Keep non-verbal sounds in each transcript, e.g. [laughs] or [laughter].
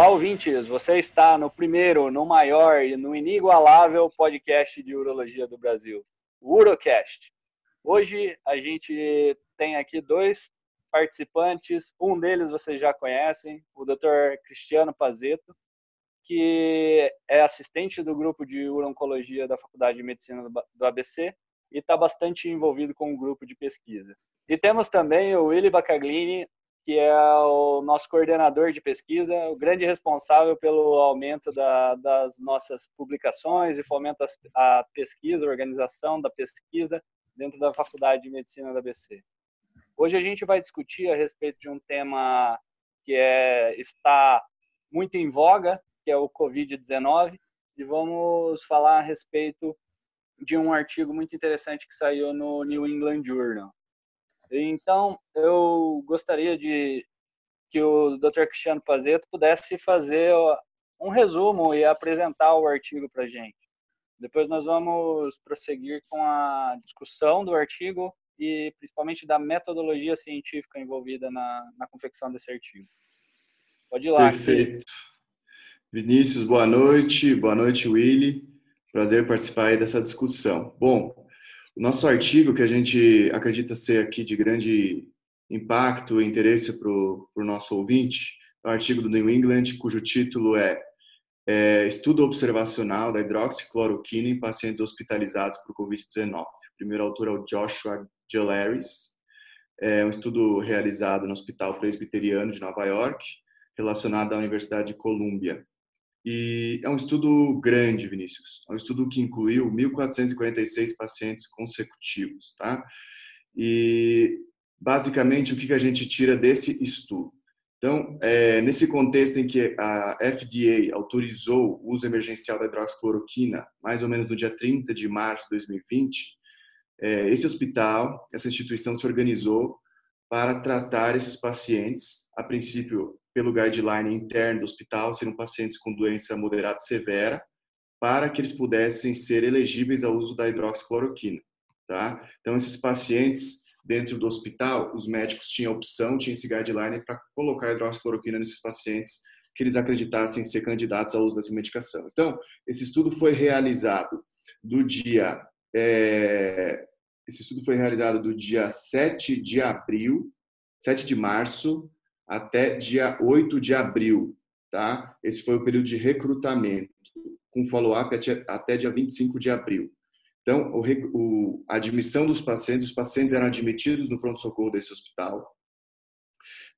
Olá, ouvintes! Você está no primeiro, no maior e no inigualável podcast de urologia do Brasil, o Urocast. Hoje a gente tem aqui dois participantes, um deles vocês já conhecem, o Dr. Cristiano Pazeto, que é assistente do grupo de urologia da Faculdade de Medicina do ABC e está bastante envolvido com o grupo de pesquisa. E temos também o Willy Bacaglini, que é o nosso coordenador de pesquisa, o grande responsável pelo aumento da, das nossas publicações e fomenta a pesquisa, a organização da pesquisa dentro da Faculdade de Medicina da ABC. Hoje a gente vai discutir a respeito de um tema que é, está muito em voga, que é o Covid-19, e vamos falar a respeito de um artigo muito interessante que saiu no New England Journal. Então, eu gostaria de que o Dr. Cristiano Pazeto pudesse fazer um resumo e apresentar o artigo para a gente. Depois nós vamos prosseguir com a discussão do artigo e principalmente da metodologia científica envolvida na, na confecção desse artigo. Pode ir lá. Perfeito. Vinícius, boa noite. Boa noite, Willy. Prazer participar aí dessa discussão. Bom, o nosso artigo, que a gente acredita ser aqui de grande impacto e interesse para o nosso ouvinte, é um artigo do New England, cujo título é, é Estudo Observacional da Hidroxicloroquina em Pacientes Hospitalizados por Covid-19. O primeiro autor é o Joshua Gelaris. É um estudo realizado no Hospital Presbiteriano de Nova York, relacionado à Universidade de Colômbia. E é um estudo grande, Vinícius. É um estudo que incluiu 1.446 pacientes consecutivos, tá? E basicamente o que a gente tira desse estudo? Então, é, nesse contexto em que a FDA autorizou o uso emergencial da hidroxicloroquina, mais ou menos no dia 30 de março de 2020, é, esse hospital, essa instituição se organizou para tratar esses pacientes, a princípio pelo guideline interno do hospital, seriam pacientes com doença moderada e severa, para que eles pudessem ser elegíveis ao uso da hidroxicloroquina. Tá? Então, esses pacientes dentro do hospital, os médicos tinham opção, tinha esse guideline para colocar hidroxicloroquina nesses pacientes que eles acreditassem ser candidatos ao uso dessa medicação. Então, esse estudo foi realizado do dia é, esse estudo foi realizado do dia 7 de abril, 7 de março até dia 8 de abril, tá? Esse foi o período de recrutamento, com follow-up até dia 25 de abril. Então, o, o, a admissão dos pacientes, os pacientes eram admitidos no pronto-socorro desse hospital.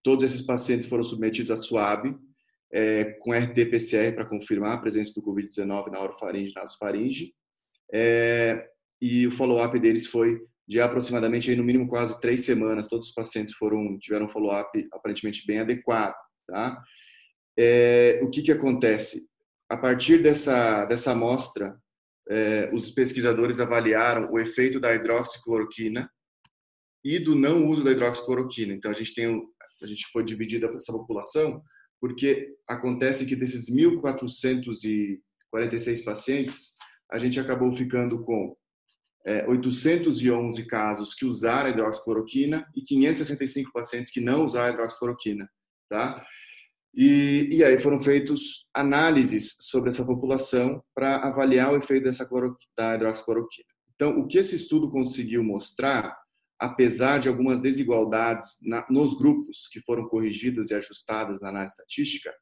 Todos esses pacientes foram submetidos a SWAB, é, com RT-PCR para confirmar a presença do Covid-19 na orofaringe e nasofaringe. É, e o follow-up deles foi de aproximadamente, aí, no mínimo, quase três semanas. Todos os pacientes foram tiveram follow-up aparentemente bem adequado. Tá? É, o que, que acontece? A partir dessa, dessa amostra, é, os pesquisadores avaliaram o efeito da hidroxicloroquina e do não uso da hidroxicloroquina. Então, a gente tem a gente foi dividida essa população porque acontece que desses 1.446 pacientes, a gente acabou ficando com é, 811 casos que usaram hidroxicloroquina e 565 pacientes que não usaram hidroxicloroquina, tá? E, e aí foram feitos análises sobre essa população para avaliar o efeito dessa da hidroxicloroquina. Então, o que esse estudo conseguiu mostrar, apesar de algumas desigualdades na, nos grupos que foram corrigidas e ajustadas na análise estatística,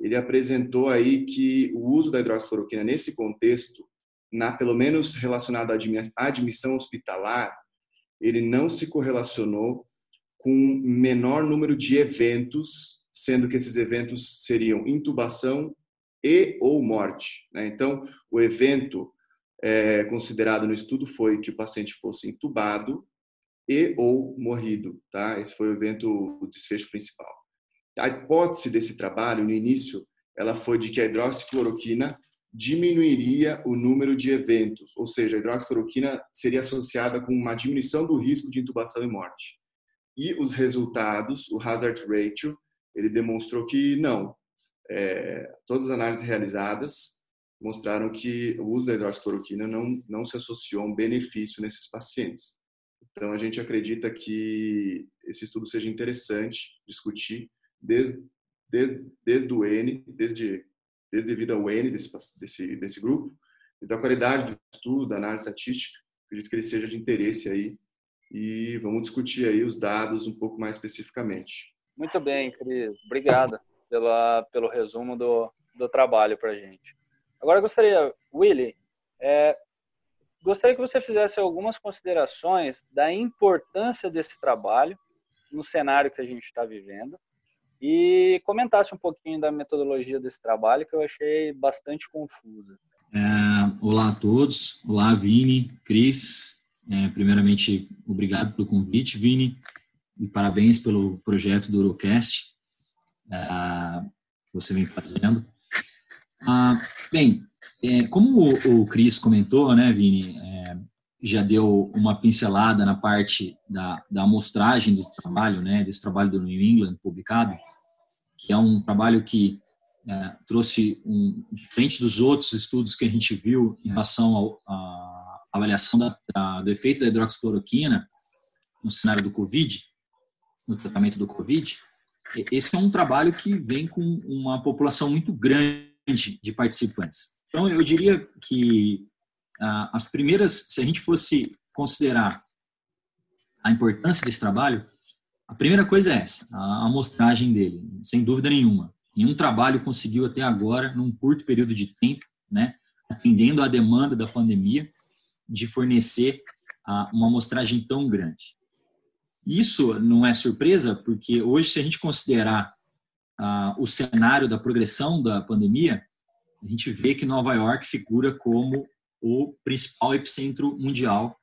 ele apresentou aí que o uso da hidroxicloroquina nesse contexto na pelo menos relacionado à admissão hospitalar, ele não se correlacionou com menor número de eventos, sendo que esses eventos seriam intubação e ou morte. Né? Então, o evento é, considerado no estudo foi que o paciente fosse intubado e ou morrido. Tá? Esse foi o evento, o desfecho principal. A hipótese desse trabalho, no início, ela foi de que a hidroxicloroquina diminuiria o número de eventos, ou seja, a hidroxicloroquina seria associada com uma diminuição do risco de intubação e morte. E os resultados, o hazard ratio, ele demonstrou que não. É, todas as análises realizadas mostraram que o uso da hidroxicloroquina não, não se associou a um benefício nesses pacientes. Então, a gente acredita que esse estudo seja interessante discutir desde desde, desde o N, desde, desde devido ao N desse, desse, desse grupo. Então, a qualidade do estudo, da análise estatística, acredito que ele seja de interesse aí e vamos discutir aí os dados um pouco mais especificamente. Muito bem, Cris. Obrigada pela, pelo resumo do, do trabalho para a gente. Agora, gostaria, Willy, é, gostaria que você fizesse algumas considerações da importância desse trabalho no cenário que a gente está vivendo e comentasse um pouquinho da metodologia desse trabalho que eu achei bastante confusa. É, olá a todos, olá Vini, Cris. É, primeiramente, obrigado pelo convite, Vini, e parabéns pelo projeto do Urocast é, que você vem fazendo. Ah, bem, é, como o, o Cris comentou, né, Vini, é, já deu uma pincelada na parte da, da amostragem do trabalho, né, desse trabalho do New England publicado, que é um trabalho que é, trouxe, um, diferente dos outros estudos que a gente viu em relação à avaliação da, da, do efeito da hidroxicloroquina no cenário do Covid, no tratamento do Covid, esse é um trabalho que vem com uma população muito grande de participantes. Então, eu diria que ah, as primeiras, se a gente fosse considerar a importância desse trabalho, a primeira coisa é essa, a amostragem dele, sem dúvida nenhuma. Nenhum trabalho conseguiu até agora, num curto período de tempo, né, atendendo à demanda da pandemia, de fornecer uma amostragem tão grande. Isso não é surpresa, porque hoje, se a gente considerar o cenário da progressão da pandemia, a gente vê que Nova York figura como o principal epicentro mundial,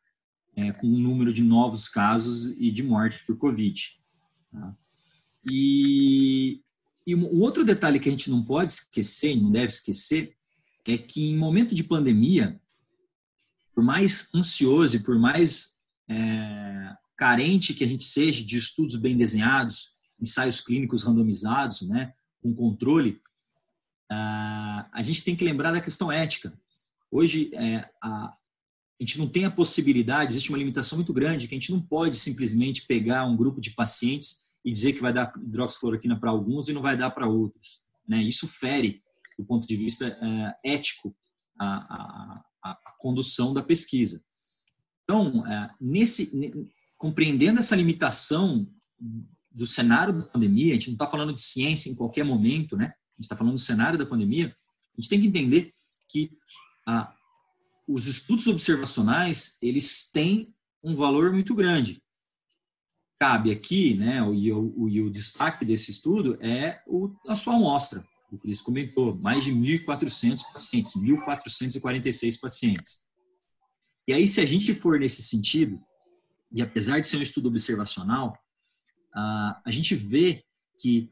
é, com o número de novos casos e de morte por Covid. Tá? E, e um outro detalhe que a gente não pode esquecer, não deve esquecer, é que em momento de pandemia, por mais ansioso e por mais é, carente que a gente seja de estudos bem desenhados, ensaios clínicos randomizados, né, com controle, uh, a gente tem que lembrar da questão ética. Hoje, é, a, a gente não tem a possibilidade, existe uma limitação muito grande, que a gente não pode simplesmente pegar um grupo de pacientes e dizer que vai dar hidroxicloroquina para alguns e não vai dar para outros. Né? Isso fere, do ponto de vista é, ético, a, a, a, condução da pesquisa. Então, é, nesse, compreendendo essa limitação do cenário da pandemia, a gente não está falando de ciência em qualquer momento, né? A gente está falando do cenário da pandemia. A gente tem que entender que ah, os estudos observacionais eles têm um valor muito grande. Cabe aqui, né? O, o, e o destaque desse estudo é o, a sua amostra. O Cris comentou, mais de 1.400 pacientes, 1.446 pacientes. E aí, se a gente for nesse sentido, e apesar de ser um estudo observacional, a gente vê que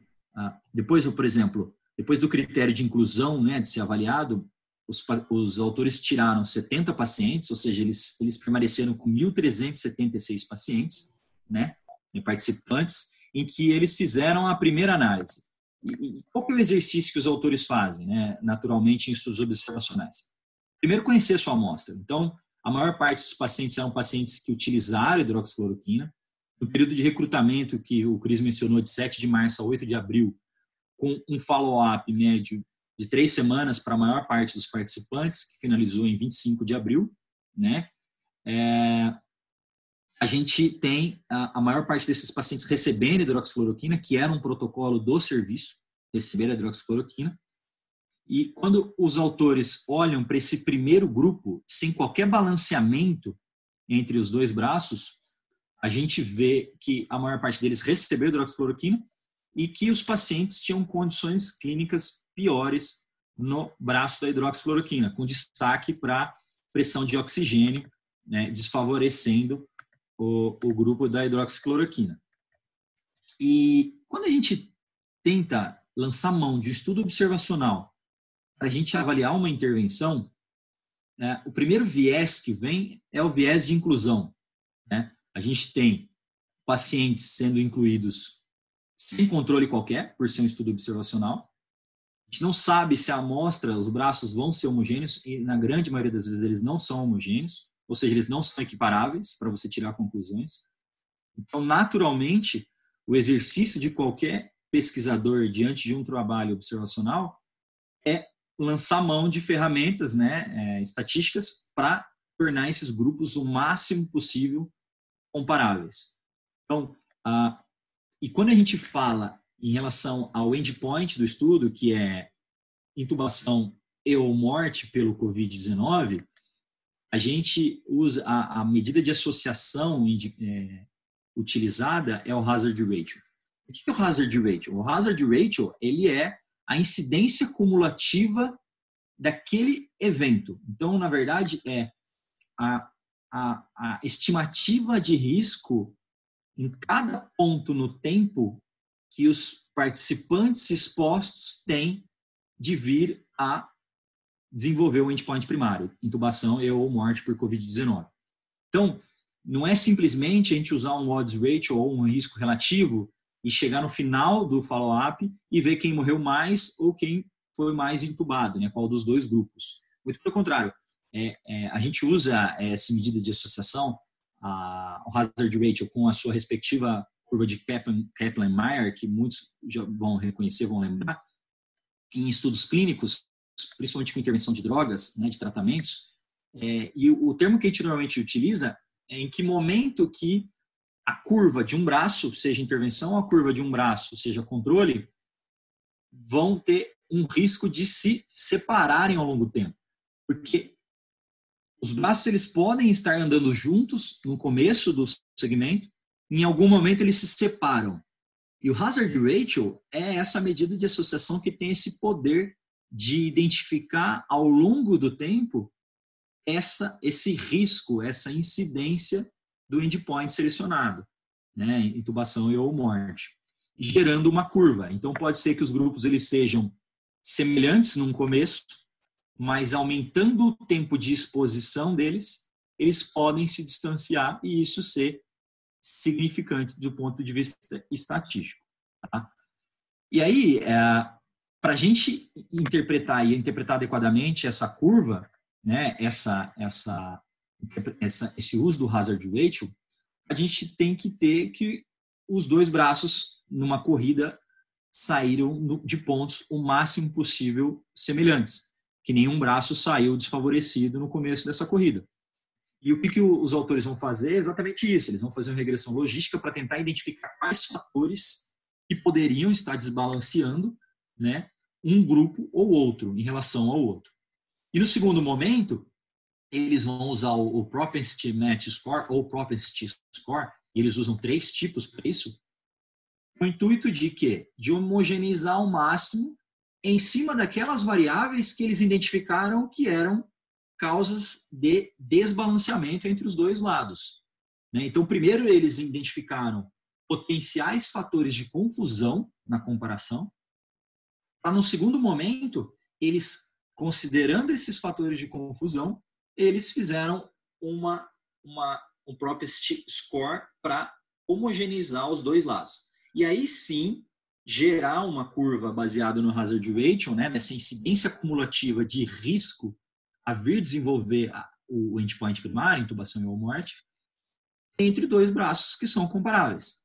depois, por exemplo, depois do critério de inclusão, né, de ser avaliado, os, os autores tiraram 70 pacientes, ou seja, eles, eles permaneceram com 1.376 pacientes, né, participantes, em que eles fizeram a primeira análise. E, e qual é o exercício que os autores fazem, né, naturalmente, em estudos observacionais? Primeiro, conhecer a sua amostra. Então, a maior parte dos pacientes eram pacientes que utilizaram hidroxicloroquina. No período de recrutamento que o Cris mencionou, de 7 de março a 8 de abril, com um follow-up médio de três semanas para a maior parte dos participantes, que finalizou em 25 de abril, né? É, a gente tem a, a, maior parte desses pacientes recebendo hidroxicloroquina, que era um protocolo do serviço, receber a hidroxicloroquina, e quando os autores olham para esse primeiro grupo, sem qualquer balanceamento entre os dois braços, a gente vê que a maior parte deles recebeu hidroxicloroquina e que os pacientes tinham condições clínicas piores no braço da hidroxicloroquina, com destaque para pressão de oxigênio, né, desfavorecendo o, o grupo da hidroxicloroquina. E quando a gente tenta lançar mão de estudo observacional para a gente avaliar uma intervenção, né, o primeiro viés que vem é o viés de inclusão. Né? A gente tem pacientes sendo incluídos sem controle qualquer, por ser um estudo observacional. A gente não sabe se a amostra, os braços vão ser homogêneos, e na grande maioria das vezes eles não são homogêneos, ou seja, eles não são equiparáveis para você tirar conclusões. Então, naturalmente, o exercício de qualquer pesquisador diante de um trabalho observacional é lançar mão de ferramentas né, é, estatísticas para tornar esses grupos o máximo possível comparáveis. Então, ah, e quando a gente fala em relação ao endpoint do estudo, que é intubação e ou morte pelo COVID-19, a gente usa a, a, medida de associação é, utilizada é o hazard ratio. O que é o hazard ratio? O hazard ratio ele é a incidência cumulativa daquele evento. Então, na verdade, é a, a, a estimativa de risco em cada ponto no tempo que os participantes expostos têm de vir a desenvolver o endpoint primário, intubação e ou morte por COVID-19. Então, não é simplesmente a gente usar um odds ratio ou um risco relativo e chegar no final do follow-up e ver quem morreu mais ou quem foi mais entubado, né? qual dos dois grupos. Muito pelo contrário, é, é, a gente usa essa medida de associação, a, o hazard ratio, com a sua respectiva curva de Kaplan-Meier, que muitos já vão reconhecer, vão lembrar, em estudos clínicos, principalmente com intervenção de drogas, né, de tratamentos, é, e o, o termo que a gente normalmente utiliza é em que momento que a curva de um braço, seja intervenção, a curva de um braço, seja controle, vão ter um risco de se separarem ao longo do tempo. Porque os braços eles podem estar andando juntos no começo do segmento, em algum momento eles se separam. E o hazard ratio é essa medida de associação que tem esse poder de identificar ao longo do tempo essa esse risco, essa incidência do endpoint selecionado, né, intubação e ou morte, gerando uma curva. Então pode ser que os grupos eles sejam semelhantes no começo, mas aumentando o tempo de exposição deles, eles podem se distanciar e isso ser significante do ponto de vista estatístico. Tá? E aí, é, para a gente interpretar e interpretar adequadamente essa curva, né, essa, essa, essa, esse uso do hazard ratio, a gente tem que ter que os dois braços numa corrida saíram de pontos o máximo possível semelhantes, que nenhum braço saiu desfavorecido no começo dessa corrida. E o que, que os autores vão fazer é exatamente isso. Eles vão fazer uma regressão logística para tentar identificar quais fatores que poderiam estar desbalanceando né, um grupo ou outro em relação ao outro. E no segundo momento, eles vão usar o, Propensity Match Score ou Propensity Score, e eles usam três tipos para isso, com o intuito de quê? De homogeneizar ao máximo em cima daquelas variáveis que eles identificaram que eram causas de desbalanceamento entre os dois lados. Né? Então, primeiro eles identificaram potenciais fatores de confusão na comparação, para no segundo momento, eles, considerando esses fatores de confusão, eles fizeram uma, uma, um próprio score para homogeneizar os dois lados. E aí sim, gerar uma curva baseada no hazard ratio, né, nessa incidência cumulativa de risco a vir desenvolver o endpoint primário, intubação ou morte, entre dois braços que são comparáveis.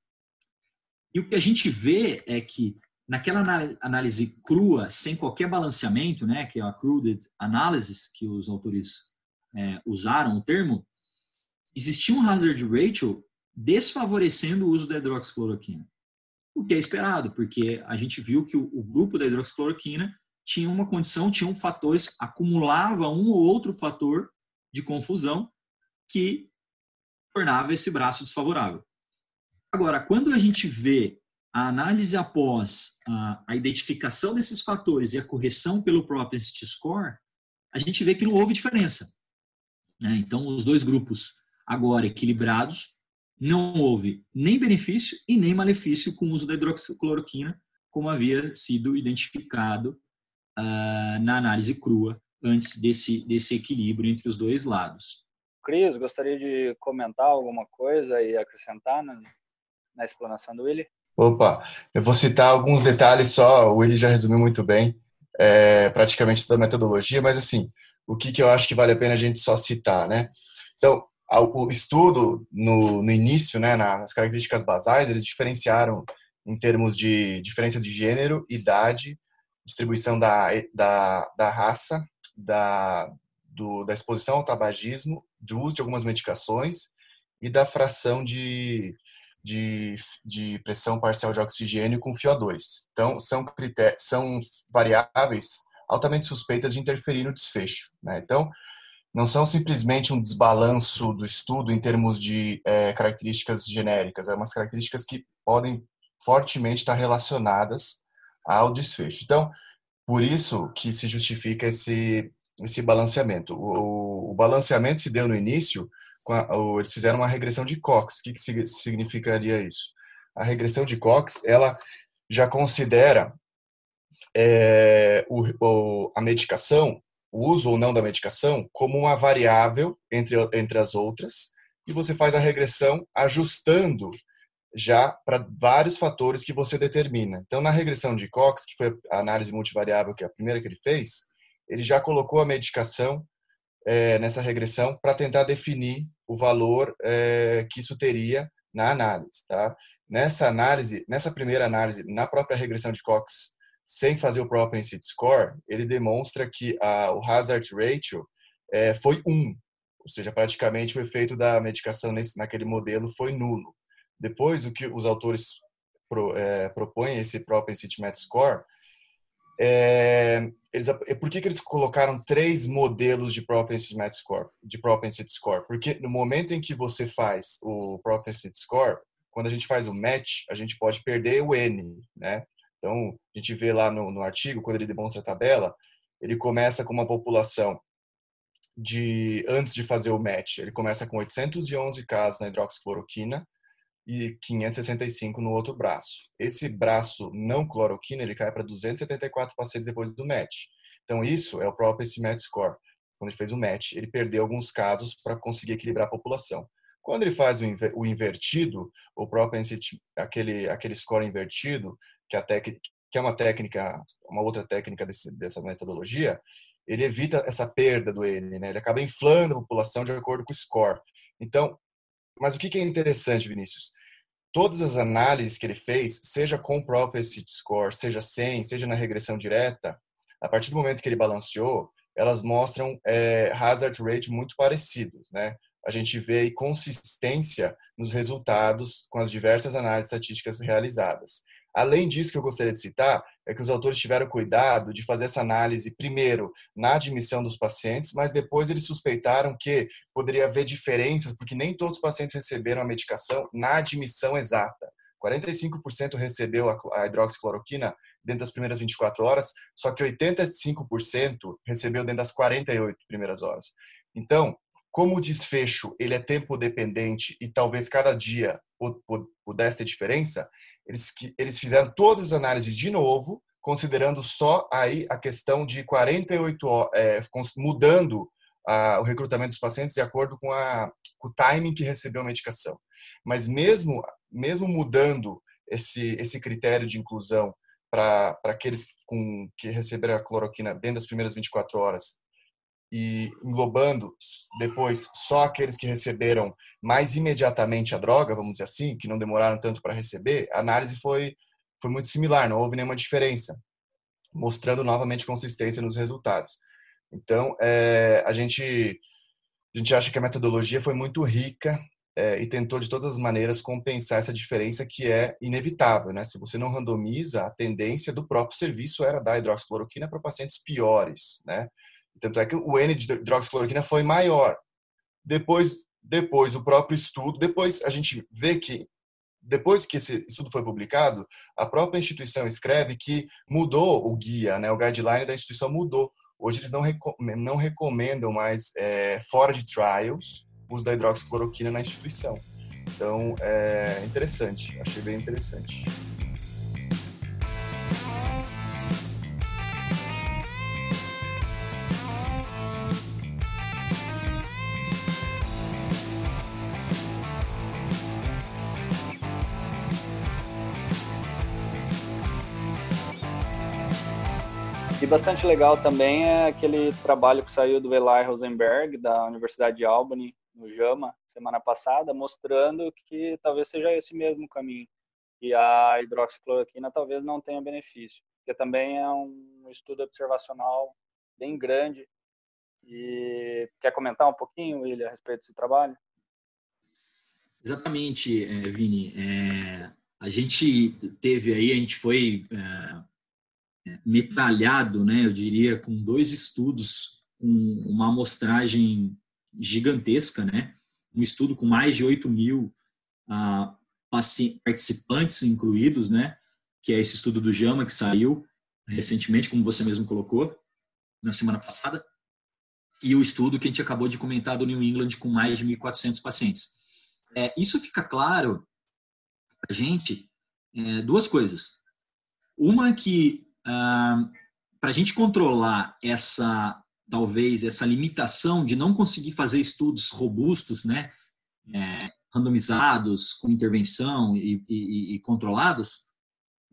E o que a gente vê é que naquela análise crua, sem qualquer balanceamento, né, que é a crude analysis que os autores é, usaram o termo, existia um hazard ratio desfavorecendo o uso da hidroxicloroquina. O que é esperado, porque a gente viu que o, o grupo da hidroxicloroquina tinha uma condição, tinham fatores, acumulava um ou outro fator de confusão que tornava esse braço desfavorável. Agora, quando a gente vê a análise após a, a identificação desses fatores e a correção pelo propensity score, a gente vê que não houve diferença. Né? Então, os dois grupos agora equilibrados, não houve nem benefício e nem malefício com o uso da hidroxicloroquina, como havia sido identificado uh, na análise crua antes desse, desse equilíbrio entre os dois lados. Cris, gostaria de comentar alguma coisa e acrescentar na, na explanação do Willi? Opa, eu vou citar alguns detalhes só, o Willi já resumiu muito bem, é, praticamente toda a metodologia, mas assim, o que, que eu acho que vale a pena a gente só citar, né? Então, o estudo no, no início, né, nas características basais, eles diferenciaram em termos de diferença de gênero, idade, distribuição da, da, da raça, da, do, da exposição ao tabagismo, do uso de algumas medicações e da fração de, de, de pressão parcial de oxigênio com FiO2. Então, são, critérios, são variáveis altamente suspeitas de interferir no desfecho. Né? Então, não são simplesmente um desbalanço do estudo em termos de é, características genéricas, é umas características que podem fortemente estar relacionadas ao desfecho. Então, por isso que se justifica esse, esse balanceamento. O, o balanceamento se deu no início, a, o, eles fizeram uma regressão de Cox. O que, que significaria isso? A regressão de Cox, ela já considera é, o, a medicação, o uso ou não da medicação, como uma variável entre, entre as outras, e você faz a regressão ajustando já para vários fatores que você determina. Então, na regressão de Cox, que foi a análise multivariável, que é a primeira que ele fez, ele já colocou a medicação é, nessa regressão para tentar definir o valor é, que isso teria na análise. Tá? Nessa análise, nessa primeira análise, na própria regressão de Cox, sem fazer o propensity score, ele demonstra que a, o hazard ratio é, foi 1, ou seja, praticamente o efeito da medicação nesse, naquele modelo foi nulo. Depois, o que os autores pro, é, propõem, esse propensity match score, é, eles, por que, que eles colocaram três modelos de propensity match score? De propensity score? Porque no momento em que você faz o propensity score, quando a gente faz o match, a gente pode perder o n, né? Então, a gente vê lá no, no artigo, quando ele demonstra a tabela, ele começa com uma população de, antes de fazer o match, ele começa com 811 casos na hidroxicloroquina e 565 no outro braço. Esse braço não cloroquina, ele cai para 274 pacientes depois do match. Então, isso é o próprio esse match score. Quando ele fez o match, ele perdeu alguns casos para conseguir equilibrar a população. Quando ele faz o, invertido, o próprio aquele, aquele score invertido, que, a técnica, que é uma técnica, uma outra técnica desse, dessa metodologia, ele evita essa perda do N, né? Ele acaba inflando a população de acordo com o score. Então, mas o que é interessante, Vinícius? Todas as análises que ele fez, seja com o próprio CIT score, seja sem, seja na regressão direta, a partir do momento que ele balanceou, elas mostram é, hazard rate muito parecidos, né? A gente vê consistência nos resultados com as diversas análises estatísticas realizadas. Além disso, que eu gostaria de citar é que os autores tiveram cuidado de fazer essa análise primeiro na admissão dos pacientes, mas depois eles suspeitaram que poderia haver diferenças, porque nem todos os pacientes receberam a medicação na admissão exata. 45% recebeu a hidroxicloroquina dentro das primeiras 24 horas, só que 85% recebeu dentro das 48 primeiras horas. Então, como o desfecho ele é tempo dependente e talvez cada dia pudesse ter diferença, eles, eles fizeram todas as análises de novo, considerando só aí a questão de 48 é, mudando a, o recrutamento dos pacientes de acordo com, a, com o timing que recebeu a medicação. Mas mesmo mesmo mudando esse esse critério de inclusão para aqueles com, que receberam a cloroquina dentro das primeiras 24 horas e englobando depois só aqueles que receberam mais imediatamente a droga, vamos dizer assim, que não demoraram tanto para receber, a análise foi, foi muito similar, não houve nenhuma diferença, mostrando novamente consistência nos resultados. Então, é, a, gente, a gente acha que a metodologia foi muito rica é, e tentou de todas as maneiras compensar essa diferença que é inevitável. Né? Se você não randomiza, a tendência do próprio serviço era dar hidroxicloroquina para pacientes piores, né? Tanto é que o N de hidroxicloroquina foi maior. Depois, depois o próprio estudo, depois a gente vê que depois que esse estudo foi publicado, a própria instituição escreve que mudou o guia, né? O guideline da instituição mudou. Hoje eles não, não recomendam mais é, fora de trials o uso da hidroxicloroquina na instituição. Então, é interessante. Achei bem interessante. Bastante legal também é aquele trabalho que saiu do Eli Rosenberg, da Universidade de Albany, no JAMA, semana passada, mostrando que talvez seja esse mesmo caminho. e a hidroxicloroquina talvez não tenha benefício, porque também é um estudo observacional bem grande. E quer comentar um pouquinho, William, a respeito desse trabalho? Exatamente, é, Vini. É, a gente teve aí, a gente foi é, metralhado, né, eu diria, com dois estudos com uma amostragem gigantesca, né? Um estudo com mais de 8 mil ah, participantes incluídos, né? Que é esse estudo do JAMA que saiu recentemente, como você mesmo colocou, na semana passada. E o estudo que a gente acabou de comentar do New England com mais de 1.400 pacientes. É, isso fica claro para a gente é, duas coisas. Uma que para a gente controlar essa talvez essa limitação de não conseguir fazer estudos robustos, né, é, randomizados, com intervenção e, e, e controlados,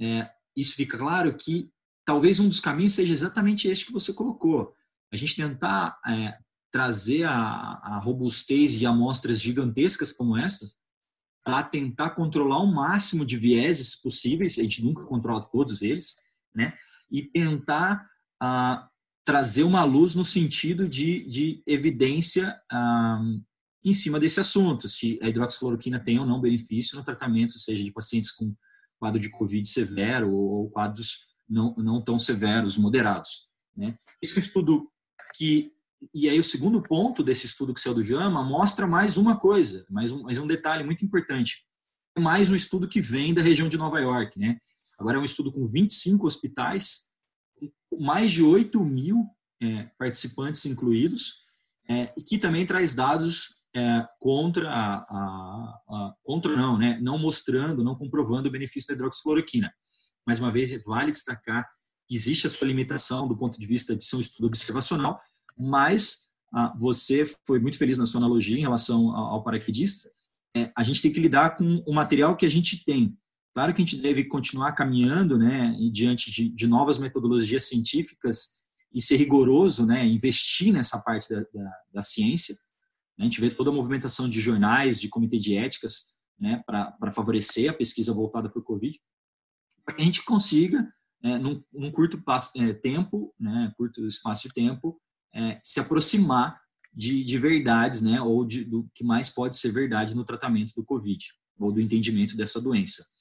é, isso fica claro que talvez um dos caminhos seja exatamente este que você colocou. A gente tentar é, trazer a, a, robustez de amostras gigantescas como essas para tentar controlar o máximo de vieses possíveis, a gente nunca controla todos eles, né? E tentar ah, trazer uma luz no sentido de, de evidência um, em cima desse assunto, se a hidroxicloroquina tem ou não benefício no tratamento, seja de pacientes com quadro de Covid severo ou quadros não, não tão severos, moderados. Né? Esse é estudo que, e aí o segundo ponto desse estudo que saiu do JAMA mostra mais uma coisa, mais um, mais um detalhe muito importante. É mais um estudo que vem da região de Nova York. Né? Agora é um estudo com 25 hospitais, mais de 8 mil é, participantes incluídos, é, e que também traz dados é, contra a, a, a, contra não, né, não mostrando, não comprovando o benefício da hidroxicloroquina. Mais uma vez, vale destacar que existe a sua limitação do ponto de vista de ser um estudo observacional, mas ah, você foi muito feliz na sua analogia em relação ao, ao paraquedista. É, a gente tem que lidar com o material que a gente tem. Claro que a gente deve continuar caminhando, né, diante de, de novas metodologias científicas e ser rigoroso, né, investir nessa parte da, da, da ciência. A gente vê toda a movimentação de jornais, de comitê de éticas, né, para favorecer a pesquisa voltada para o Covid, para que a gente consiga, é, num, num, curto passo, é, tempo, né, curto espaço de tempo, é, se aproximar de, de verdades, né, ou de, do que mais pode ser verdade no tratamento do Covid, ou do entendimento dessa doença.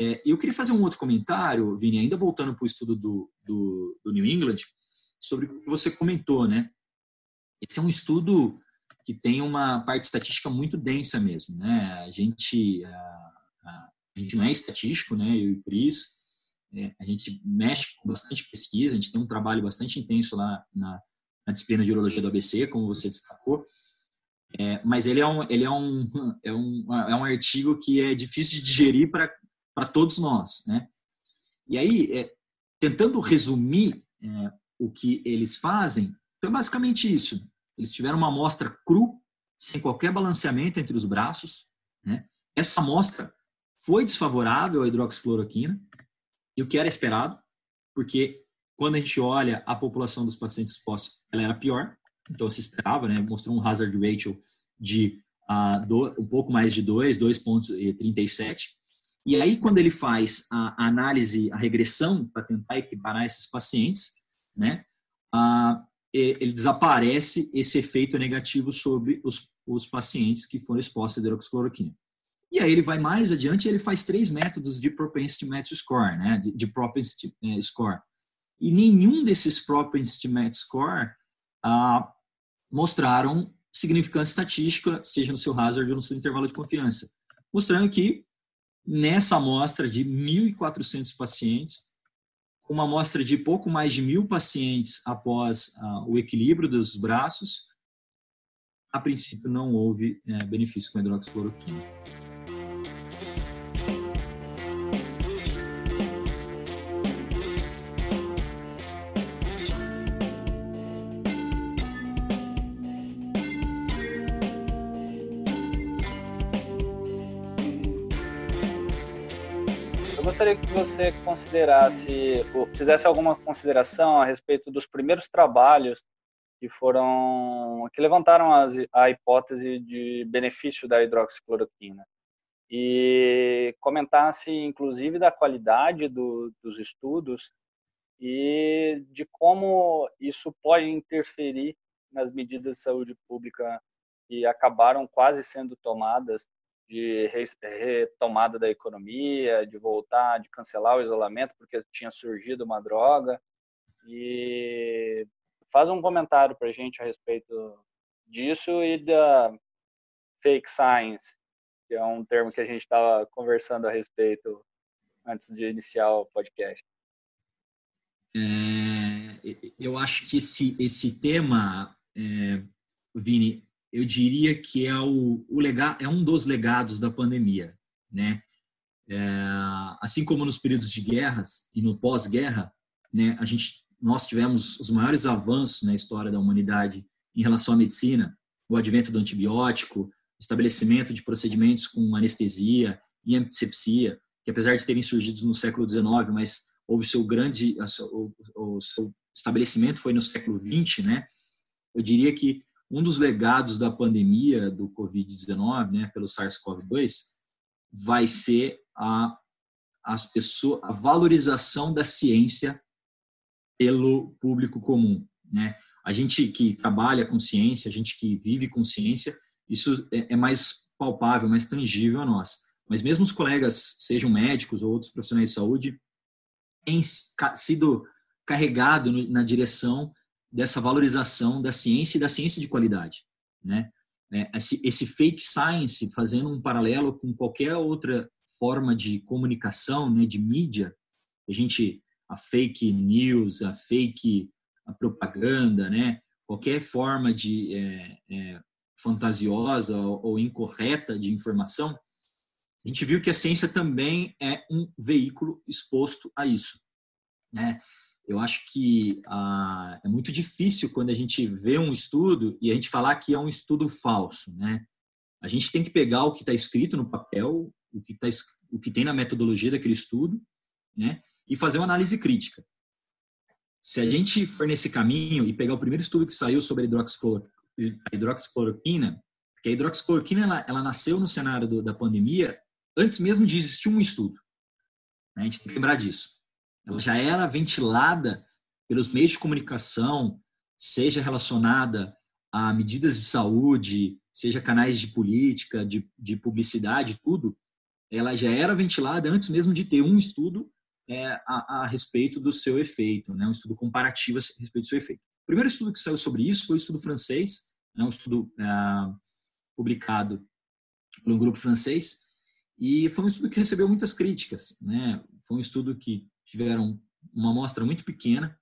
É, eu queria fazer um outro comentário, Vini, ainda voltando para o estudo do, do, do, New England, sobre o que você comentou, né? Esse é um estudo que tem uma parte estatística muito densa mesmo, né? A gente, a, a, a gente não é estatístico, né? Eu e o Cris, é, a gente mexe com bastante pesquisa, a gente tem um trabalho bastante intenso lá na, na disciplina de urologia do ABC, como você destacou, é, mas ele é um, ele é um, [laughs] é um, é um artigo que é difícil de digerir para para todos nós, né? E aí, é, tentando resumir é, o que eles fazem, é basicamente isso. Eles tiveram uma amostra cru, sem qualquer balanceamento entre os braços, né? Essa amostra foi desfavorável à hidroxicloroquina, e o que era esperado, porque quando a gente olha a população dos pacientes expostos, ela era pior, então se esperava, né? Mostrou um hazard ratio de uh, do, um pouco mais de 2, 2,37, e aí, quando ele faz a análise, a regressão, para tentar equiparar esses pacientes, né, ele desaparece esse efeito negativo sobre os, os pacientes que foram expostos à hidroxicloroquina. E aí ele vai mais adiante e ele faz três métodos de propensity match score, né, de, de propensity eh, score. E nenhum desses propensity match score ah, mostraram significância estatística, seja no seu hazard ou no seu intervalo de confiança, mostrando que nessa amostra de 1.400 pacientes, com uma amostra de pouco mais de mil pacientes após uh, o equilíbrio dos braços, a princípio não houve uh, benefício com hidroxicloroquina. Gostaria que você considerasse, ou fizesse alguma consideração a respeito dos primeiros trabalhos que foram, que levantaram as, a hipótese de benefício da hidroxicloroquina. e comentasse, inclusive, da qualidade do, dos estudos e de como isso pode interferir nas medidas de saúde pública que acabaram quase sendo tomadas de retomada da economia, de voltar, de cancelar o isolamento porque tinha surgido uma droga. E faz um comentário para a gente a respeito disso e da fake science, que é um termo que a gente estava conversando a respeito antes de iniciar o podcast. É, eu acho que esse, esse tema, é, Vini, eu diria que é, o, o lega, é um dos legados da pandemia, né? É, assim como nos períodos de guerras e no pós-guerra, né, a gente, nós tivemos os maiores avanços na história da humanidade em relação à medicina, o advento do antibiótico, estabelecimento de procedimentos com anestesia e antisepsia, que apesar de terem surgido no século XIX, mas houve seu grande, o, seu estabelecimento foi no século XX, né? Eu diria que um dos legados da pandemia do Covid-19, né, pelo SARS-CoV-2, vai ser a, as pessoas, a valorização da ciência pelo público comum, né? A gente que trabalha com ciência, a gente que vive com ciência, isso é, é mais palpável, mais tangível a nós. Mas mesmo os colegas, sejam médicos ou outros profissionais de saúde, têm sido carregado na direção dessa valorização da ciência e da ciência de qualidade, né? É, esse, esse fake science, fazendo um paralelo com qualquer outra forma de comunicação, né, de mídia, a gente a fake news, a fake a propaganda, né, qualquer forma de é, é, fantasiosa ou, ou incorreta de informação, a gente viu que a ciência também é um veículo exposto a isso, né? Eu acho que ah, é muito difícil quando a gente vê um estudo e a gente falar que é um estudo falso, né? A gente tem que pegar o que está escrito no papel, o que, tá, o que tem na metodologia daquele estudo, né? E fazer uma análise crítica. Se a gente for nesse caminho e pegar o primeiro estudo que saiu sobre a hidroxicloroquina, porque a hidroxicloroquina ela, ela nasceu no cenário do, da pandemia antes mesmo de existir um estudo. Né? A gente tem que lembrar disso ela já era ventilada pelos meios de comunicação, seja relacionada a medidas de saúde, seja canais de política, de, de publicidade, tudo, ela já era ventilada antes mesmo de ter um estudo é, a, a, respeito do seu efeito, né? um estudo comparativo a respeito do seu efeito. O primeiro estudo que saiu sobre isso foi o estudo francês, né? um estudo é, publicado por um grupo francês, e foi um estudo que recebeu muitas críticas. Né? Foi um estudo que tiveram uma amostra muito pequena,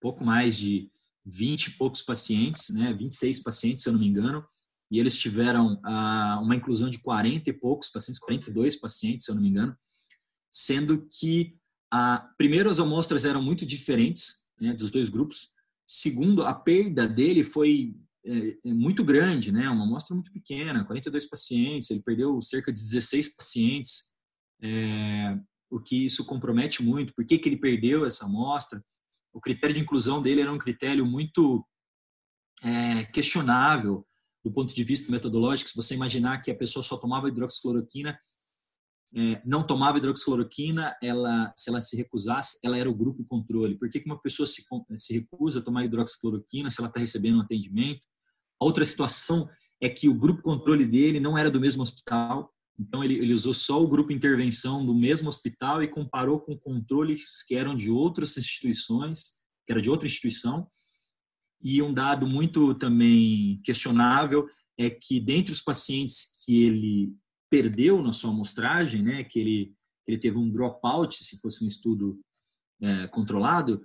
pouco mais de 20 e poucos pacientes, né, 26 pacientes, se eu não me engano, e eles tiveram ah, uma inclusão de 40 e poucos pacientes, 42 pacientes, se eu não me engano, sendo que, ah, primeiro, as amostras eram muito diferentes né, dos dois grupos, segundo, a perda dele foi é, é muito grande, né, uma amostra muito pequena, 42 pacientes, ele perdeu cerca de 16 pacientes, é, o que isso compromete muito, por que, que ele perdeu essa amostra. O critério de inclusão dele era um critério muito é, questionável do ponto de vista metodológico. Se você imaginar que a pessoa só tomava hidroxicloroquina, é, não tomava hidroxicloroquina, ela, se ela se recusasse, ela era o grupo controle. Por que, que uma pessoa se, se recusa a tomar hidroxicloroquina se ela está recebendo um atendimento? A outra situação é que o grupo controle dele não era do mesmo hospital, então, ele, ele usou só o grupo intervenção do mesmo hospital e comparou com controles que eram de outras instituições, que era de outra instituição. E um dado muito também questionável é que, dentre os pacientes que ele perdeu na sua amostragem, né, que ele, ele teve um dropout, se fosse um estudo é, controlado,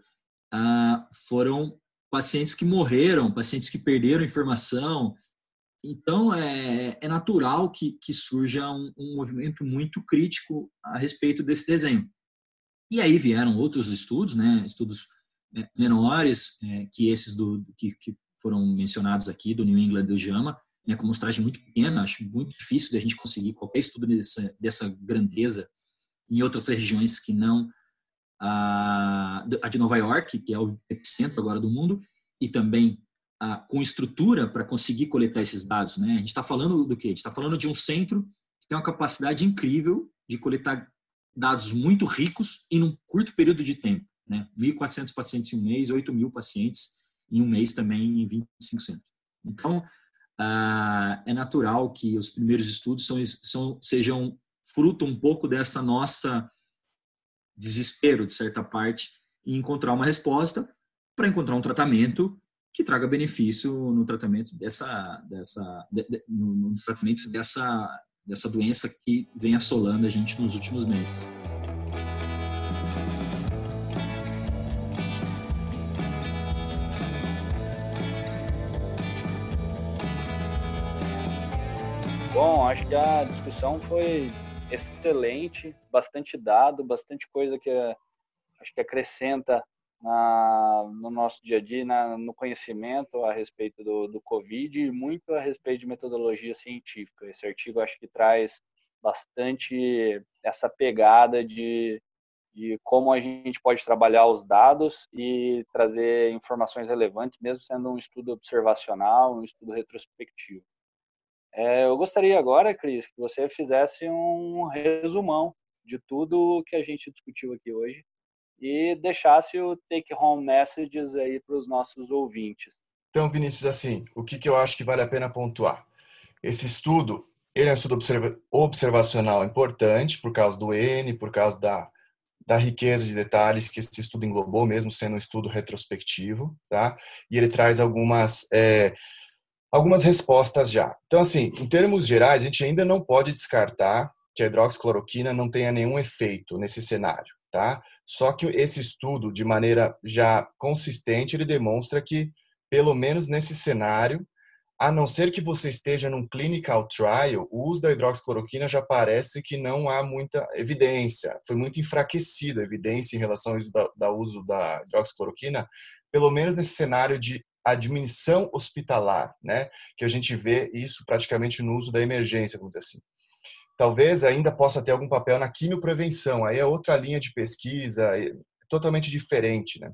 ah, foram pacientes que morreram, pacientes que perderam informação, então, é, é natural que, que surja um, um, movimento muito crítico a respeito desse desenho. E aí vieram outros estudos, né, estudos é, menores é, que esses do, que, que, foram mencionados aqui, do New England do JAMA, né, com amostragem muito pequena, acho muito difícil de a gente conseguir qualquer estudo dessa, dessa grandeza em outras regiões que não a, a de Nova York, que é o epicentro agora do mundo, e também com estrutura para conseguir coletar esses dados. Né? A gente está falando do quê? A gente está falando de um centro que tem uma capacidade incrível de coletar dados muito ricos em um curto período de tempo. Né? 1.400 pacientes em um mês, 8.000 pacientes em um mês também em 25 centros. Então, ah, é natural que os primeiros estudos são, são, sejam fruto um pouco dessa nossa desespero, de certa parte, em encontrar uma resposta para encontrar um tratamento que traga benefício no tratamento dessa, dessa de, de, no, tratamento dessa, dessa doença que vem assolando a gente nos últimos meses. Bom, acho que a discussão foi excelente, bastante dado, bastante coisa que acho que acrescenta na, no nosso dia a dia, na, no conhecimento a respeito do, do Covid e muito a respeito de metodologia científica. Esse artigo acho que traz bastante essa pegada de, de como a gente pode trabalhar os dados e trazer informações relevantes, mesmo sendo um estudo observacional, um estudo retrospectivo. É, eu gostaria agora, Cris, que você fizesse um resumão de tudo que a gente discutiu aqui hoje e deixasse o take-home messages aí para os nossos ouvintes. Então, Vinícius, assim, o que, que eu acho que vale a pena pontuar? Esse estudo, ele é um estudo observa observacional importante por causa do N, por causa da, da riqueza de detalhes que esse estudo englobou, mesmo sendo um estudo retrospectivo, tá? E ele traz algumas... É, algumas respostas já. Então, assim, em termos gerais, a gente ainda não pode descartar que a hidroxicloroquina não tenha nenhum efeito nesse cenário, tá? Só que esse estudo, de maneira já consistente, ele demonstra que, pelo menos nesse cenário, a não ser que você esteja num clinical trial, o uso da hidroxicloroquina já parece que não há muita evidência. Foi muito enfraquecida a evidência em relação ao uso da, da uso da hidroxicloroquina, pelo menos nesse cenário de admissão hospitalar, né? Que a gente vê isso praticamente no uso da emergência, vamos dizer assim. Talvez ainda possa ter algum papel na quimioprevenção, aí é outra linha de pesquisa, é totalmente diferente, né?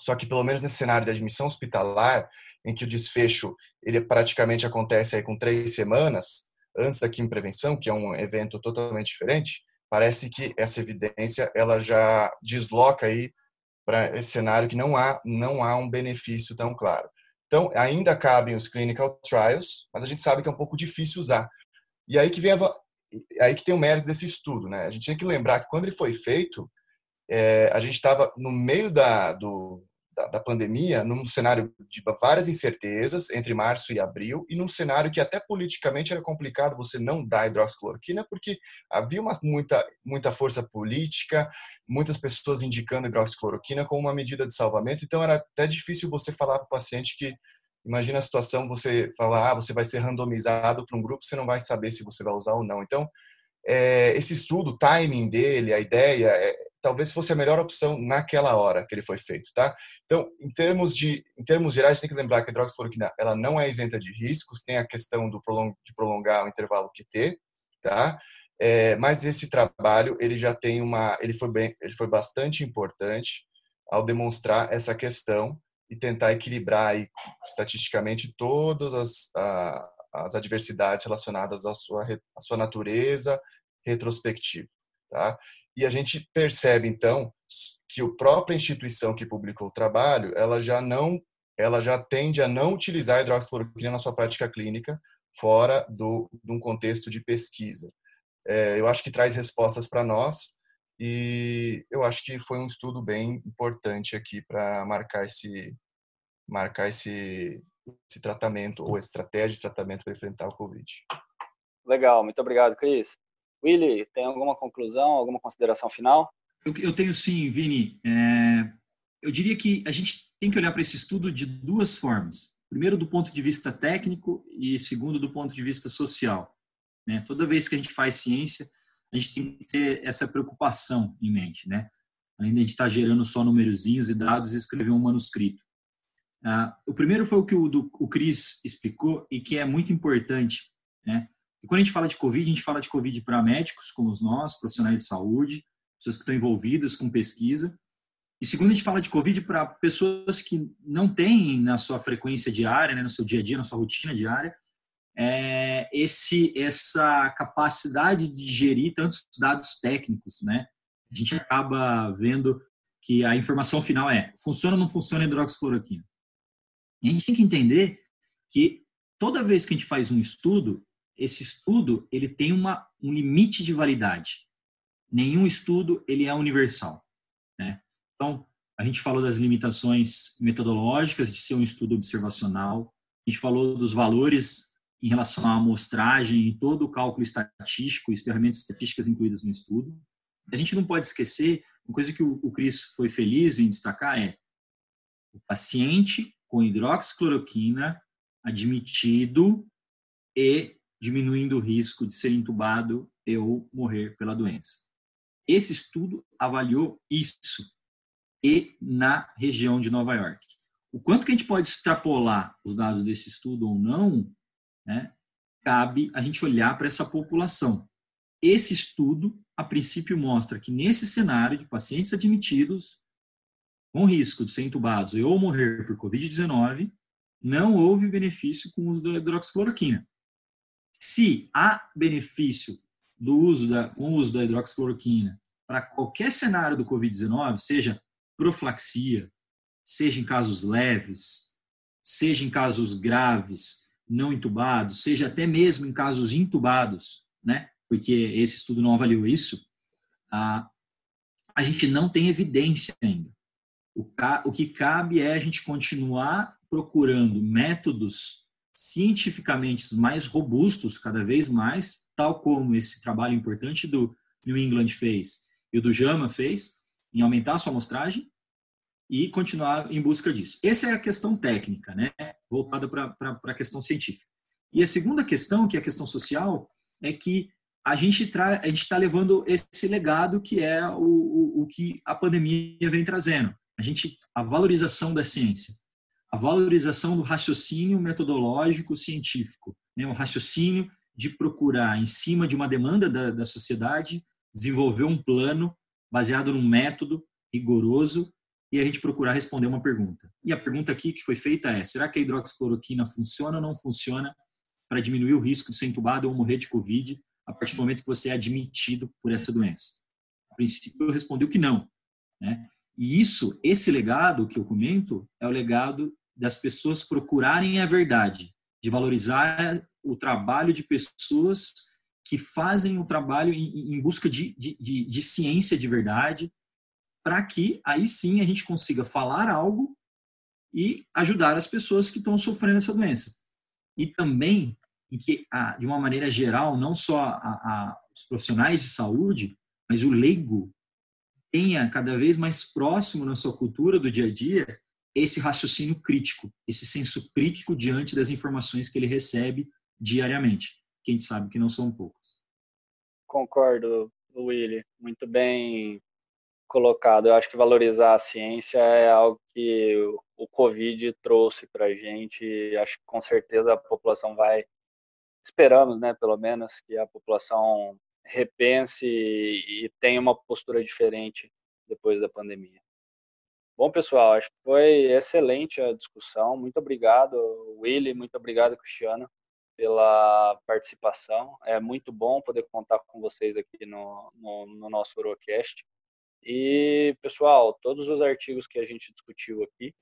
Só que pelo menos nesse cenário de admissão hospitalar, em que o desfecho ele praticamente acontece aí com três semanas antes da quimioprevenção, que é um evento totalmente diferente, parece que essa evidência ela já desloca aí para esse cenário que não há não há um benefício tão claro. Então, ainda cabem os clinical trials, mas a gente sabe que é um pouco difícil usar. E aí que vem a, aí que tem o mérito desse estudo, né? A gente tem que lembrar que quando ele foi feito, é, a gente estava no meio da, do, da, da, pandemia, num cenário de várias incertezas entre março e abril, e num cenário que até politicamente era complicado você não dar hidroxicloroquina, porque havia uma, muita, muita força política, muitas pessoas indicando hidroxicloroquina como uma medida de salvamento, então era até difícil você falar para o paciente que imagina a situação você falar ah, você vai ser randomizado para um grupo você não vai saber se você vai usar ou não então é, esse estudo o timing dele a ideia é, talvez fosse a melhor opção naquela hora que ele foi feito, tá? Então, em termos de, em termos gerais, tem que lembrar que a hidroxicloroquina, ela não é isenta de riscos, tem a questão do prolong, de prolongar o intervalo QT, tá? É, mas esse trabalho, ele já tem uma, ele foi bem, ele foi bastante importante ao demonstrar essa questão e tentar equilibrar aí, estatisticamente todas as, a, as adversidades relacionadas à sua, à sua natureza retrospectiva. Tá? E a gente percebe então que a própria instituição que publicou o trabalho, ela já não, ela já tende a não utilizar a hidroxicloroquina na sua prática clínica fora do, de um contexto de pesquisa. É, eu acho que traz respostas para nós e eu acho que foi um estudo bem importante aqui para marcar esse marcar esse, esse tratamento ou estratégia de tratamento para enfrentar o Covid. Legal, muito obrigado, Cris. Willy, tem alguma conclusão, alguma consideração final? Eu, eu tenho sim, Vini. É, eu diria que a gente tem que olhar para esse estudo de duas formas. Primeiro, do ponto de vista técnico e segundo, do ponto de vista social. Né? Toda vez que a gente faz ciência, a gente tem que ter essa preocupação em mente, né? Além de a gente estar tá gerando só numerozinhos e dados e escrever um manuscrito. Ah, o primeiro foi o que o, do, o Cris explicou e que é muito importante, né? E quando a gente fala de Covid, a gente fala de Covid para médicos como nós, profissionais de saúde, pessoas que estão envolvidas com pesquisa. E segundo, a gente fala de Covid para pessoas que não têm na sua frequência diária, né, no seu dia a dia, na sua rotina diária, é esse, essa capacidade de gerir tantos dados técnicos, né? A gente acaba vendo que a informação final é funciona ou não funciona a hidroxicloroquina. E a gente tem que entender que toda vez que a gente faz um estudo, esse estudo ele tem uma, um limite de validade. Nenhum estudo ele é universal. Né? Então, a gente falou das limitações metodológicas de ser um estudo observacional, a gente falou dos valores em relação à amostragem e todo o cálculo estatístico e as ferramentas estatísticas incluídas no estudo. A gente não pode esquecer, uma coisa que o Cris foi feliz em destacar é o paciente com hidroxicloroquina admitido e diminuindo o risco de ser entubado e ou morrer pela doença. Esse estudo avaliou isso e na região de Nova York. O quanto que a gente pode extrapolar os dados desse estudo ou não, né, cabe a gente olhar para essa população. Esse estudo, a princípio, mostra que nesse cenário de pacientes admitidos com risco de ser entubados ou morrer por Covid-19, não houve benefício com o uso da hidroxicloroquina. Se há benefício do uso da, com o uso da hidroxicloroquina para qualquer cenário do Covid-19, seja profilaxia, seja em casos leves, seja em casos graves, não intubados, seja até mesmo em casos intubados, né? Porque esse estudo não avaliou isso. A, a gente não tem evidência ainda. O, o que cabe é a gente continuar procurando métodos cientificamente mais robustos, cada vez mais, tal como esse trabalho importante do New England fez e o do JAMA fez, em aumentar a sua amostragem e continuar em busca disso. Essa é a questão técnica, né? voltada para a questão científica. E a segunda questão, que é a questão social, é que a gente está levando esse legado que é o, o, o que a pandemia vem trazendo a gente a valorização da ciência, a valorização do raciocínio metodológico científico, né? o raciocínio de procurar, em cima de uma demanda da, da sociedade, desenvolver um plano baseado num método rigoroso e a gente procurar responder uma pergunta. E a pergunta aqui que foi feita é: será que a hidroxicloroquina funciona ou não funciona para diminuir o risco de ser entubado ou morrer de Covid a partir do momento que você é admitido por essa doença? A princípio, eu respondi que não. Né? E isso, esse legado que eu comento, é o legado das pessoas procurarem a verdade, de valorizar o trabalho de pessoas que fazem o trabalho em, em busca de, de, de, de ciência de verdade, para que aí sim a gente consiga falar algo e ajudar as pessoas que estão sofrendo essa doença. E também em que, de uma maneira geral, não só a, a, os profissionais de saúde, mas o leigo tenha cada vez mais próximo na sua cultura do dia a dia esse raciocínio crítico, esse senso crítico diante das informações que ele recebe diariamente, que a gente sabe que não são poucas. Concordo, Willy, muito bem colocado. Eu acho que valorizar a ciência é algo que o Covid trouxe para a gente. Acho que com certeza a população vai, esperamos, né, pelo menos, que a população repense e tenha uma postura diferente depois da pandemia. Bom, pessoal, acho que foi excelente a discussão. Muito obrigado, Willy, muito obrigado, Cristiano, pela participação. É muito bom poder contar com vocês aqui no, no, no nosso Eurocast. E, pessoal, todos os artigos que a gente discutiu aqui,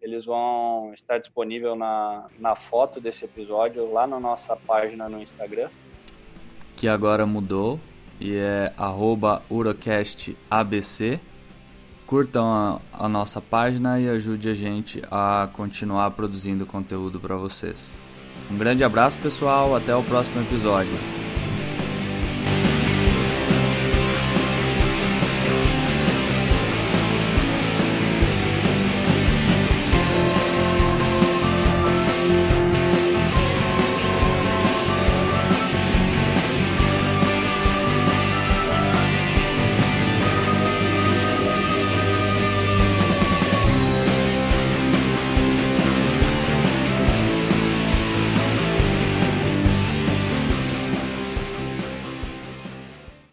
eles vão estar disponíveis na, na foto desse episódio lá na nossa página no Instagram, que agora mudou e é urocastabc. Curtam a, a nossa página e ajude a gente a continuar produzindo conteúdo para vocês. Um grande abraço, pessoal. Até o próximo episódio.